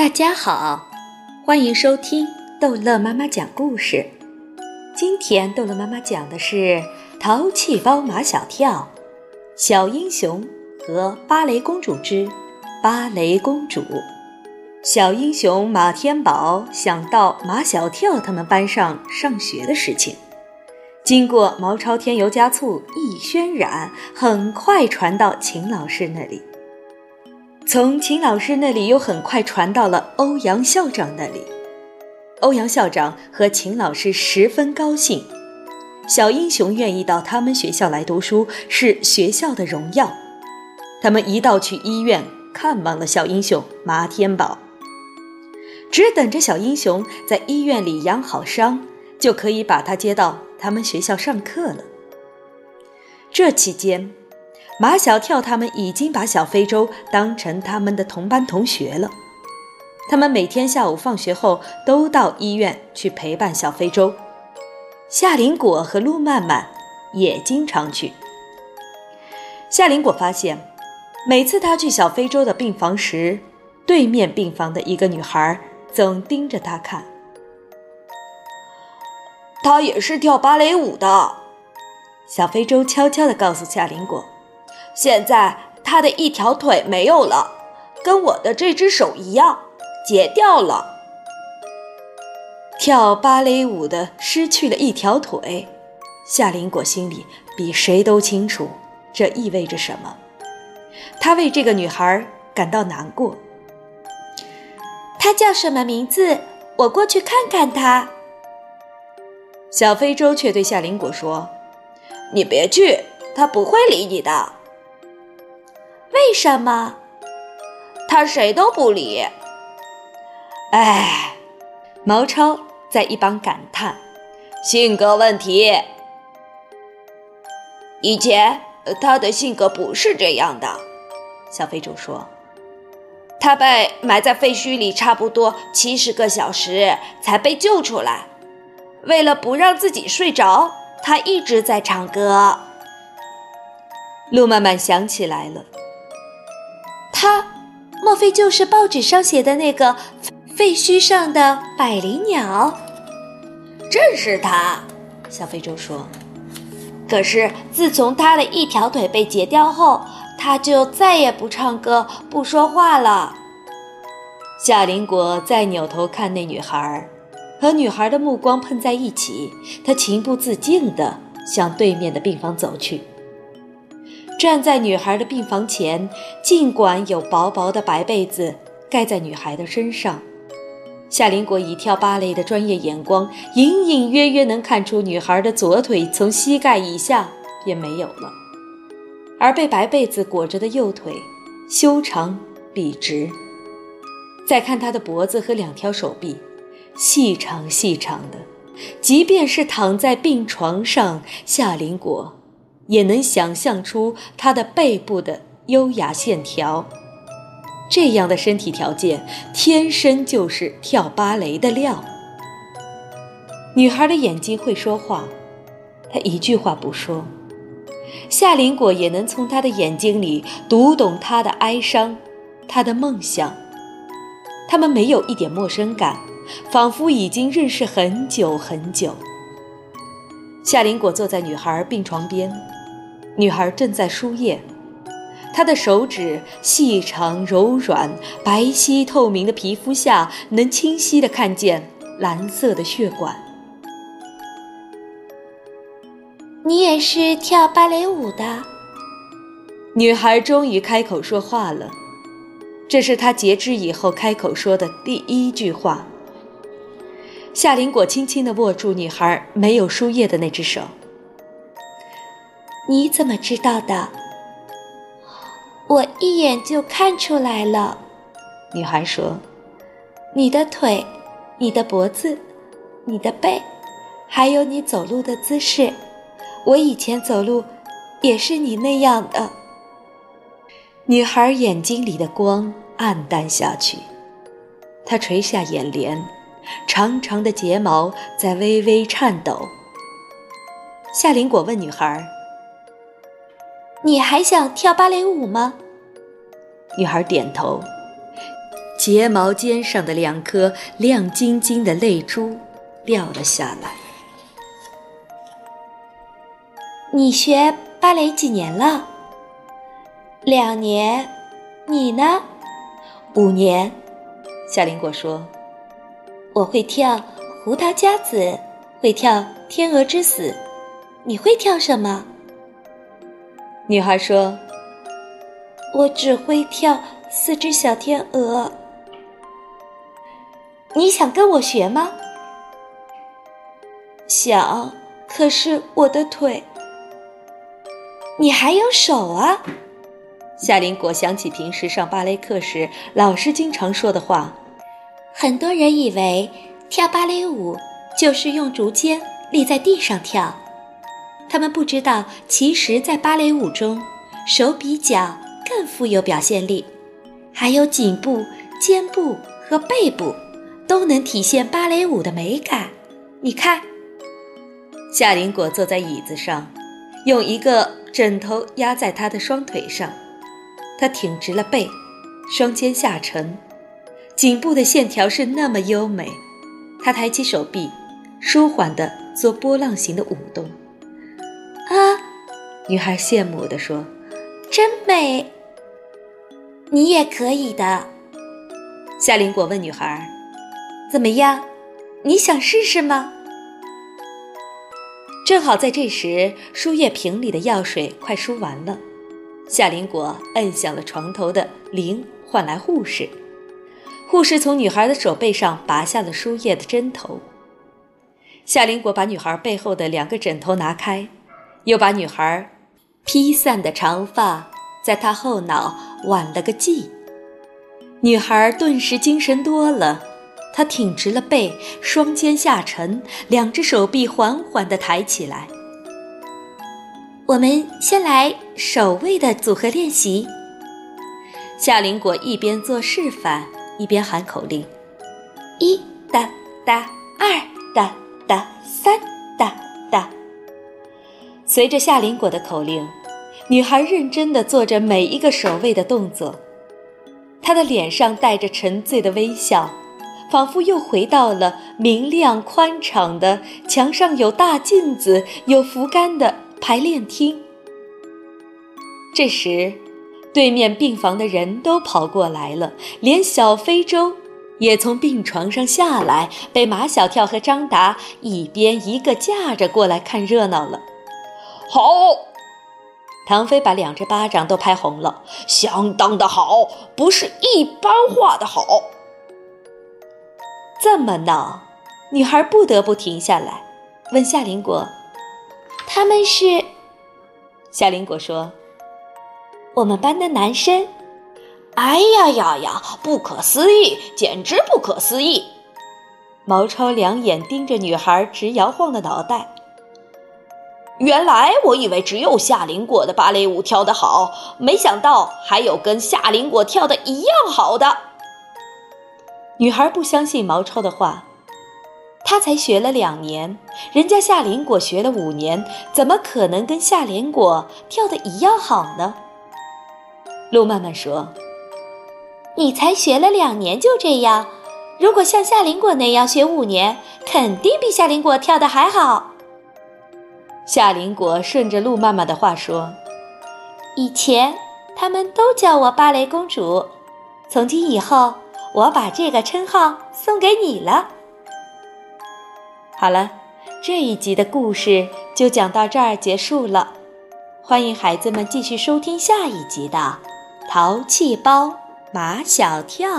大家好，欢迎收听逗乐妈妈讲故事。今天逗乐妈妈讲的是《淘气包马小跳》、小英雄和芭蕾公主之芭蕾公主。小英雄马天宝想到马小跳他们班上上学的事情，经过毛超添油加醋一渲染，很快传到秦老师那里。从秦老师那里又很快传到了欧阳校长那里，欧阳校长和秦老师十分高兴，小英雄愿意到他们学校来读书是学校的荣耀。他们一道去医院看望了小英雄马天宝，只等着小英雄在医院里养好伤，就可以把他接到他们学校上课了。这期间。马小跳他们已经把小非洲当成他们的同班同学了，他们每天下午放学后都到医院去陪伴小非洲。夏林果和陆曼曼也经常去。夏林果发现，每次他去小非洲的病房时，对面病房的一个女孩总盯着他看。他也是跳芭蕾舞的，小非洲悄悄地告诉夏林果。现在他的一条腿没有了，跟我的这只手一样，截掉了。跳芭蕾舞的失去了一条腿，夏林果心里比谁都清楚，这意味着什么。他为这个女孩感到难过。她叫什么名字？我过去看看她。小非洲却对夏林果说：“你别去，他不会理你的。”为什么？他谁都不理。哎，毛超在一旁感叹：“性格问题。以前他的性格不是这样的。”小非洲说：“他被埋在废墟里差不多七十个小时才被救出来。为了不让自己睡着，他一直在唱歌。”路曼曼想起来了。他，莫非就是报纸上写的那个废墟上的百灵鸟？正是他，小非洲说。可是自从他的一条腿被截掉后，他就再也不唱歌、不说话了。夏林果再扭头看那女孩，和女孩的目光碰在一起，他情不自禁地向对面的病房走去。站在女孩的病房前，尽管有薄薄的白被子盖在女孩的身上，夏林果一跳芭蕾的专业眼光，隐隐约约能看出女孩的左腿从膝盖以下便没有了，而被白被子裹着的右腿修长笔直。再看她的脖子和两条手臂，细长细长的，即便是躺在病床上，夏林果。也能想象出她的背部的优雅线条，这样的身体条件，天生就是跳芭蕾的料。女孩的眼睛会说话，她一句话不说。夏林果也能从她的眼睛里读懂她的哀伤，她的梦想。他们没有一点陌生感，仿佛已经认识很久很久。夏林果坐在女孩病床边。女孩正在输液，她的手指细长柔软，白皙透明的皮肤下能清晰的看见蓝色的血管。你也是跳芭蕾舞的？女孩终于开口说话了，这是她截肢以后开口说的第一句话。夏林果轻轻地握住女孩没有输液的那只手。你怎么知道的？我一眼就看出来了。女孩说：“你的腿，你的脖子，你的背，还有你走路的姿势，我以前走路也是你那样的。”女孩眼睛里的光暗淡下去，她垂下眼帘，长长的睫毛在微微颤抖。夏林果问女孩。你还想跳芭蕾舞吗？女孩点头。睫毛尖上的两颗亮晶晶的泪珠掉了下来。你学芭蕾几年了？两年。你呢？五年。夏林果说：“我会跳胡桃夹子，会跳天鹅之死。你会跳什么？”女孩说：“我只会跳四只小天鹅。”你想跟我学吗？想，可是我的腿。你还有手啊！夏林果想起平时上芭蕾课时老师经常说的话：“很多人以为跳芭蕾舞就是用竹尖立在地上跳。”他们不知道，其实，在芭蕾舞中，手比脚更富有表现力，还有颈部、肩部和背部都能体现芭蕾舞的美感。你看，夏林果坐在椅子上，用一个枕头压在他的双腿上，他挺直了背，双肩下沉，颈部的线条是那么优美。他抬起手臂，舒缓地做波浪形的舞动。女孩羡慕地说：“真美，你也可以的。”夏林果问女孩：“怎么样？你想试试吗？”正好在这时，输液瓶里的药水快输完了。夏林果摁响了床头的铃，唤来护士。护士从女孩的手背上拔下了输液的针头。夏林果把女孩背后的两个枕头拿开。又把女孩披散的长发在她后脑挽了个髻，女孩顿时精神多了。她挺直了背，双肩下沉，两只手臂缓缓地抬起来。我们先来手位的组合练习。夏林果一边做示范，一边喊口令：一哒哒，二哒哒，三哒哒。随着夏林果的口令，女孩认真地做着每一个守卫的动作，她的脸上带着沉醉的微笑，仿佛又回到了明亮宽敞的、墙上有大镜子、有扶杆的排练厅。这时，对面病房的人都跑过来了，连小非洲也从病床上下来，被马小跳和张达一边一个架着过来看热闹了。好，唐飞把两只巴掌都拍红了，相当的好，不是一般画的好。这么闹，女孩不得不停下来，问夏林果：“他们是？”夏林果说：“我们班的男生。”哎呀呀呀！不可思议，简直不可思议！毛超两眼盯着女孩直摇晃的脑袋。原来我以为只有夏林果的芭蕾舞跳得好，没想到还有跟夏林果跳的一样好的。女孩不相信毛超的话，他才学了两年，人家夏林果学了五年，怎么可能跟夏林果跳的一样好呢？陆曼曼说：“你才学了两年就这样，如果像夏林果那样学五年，肯定比夏林果跳的还好。”夏林果顺着陆妈妈的话说：“以前他们都叫我芭蕾公主，从今以后我把这个称号送给你了。”好了，这一集的故事就讲到这儿结束了。欢迎孩子们继续收听下一集的《淘气包马小跳》。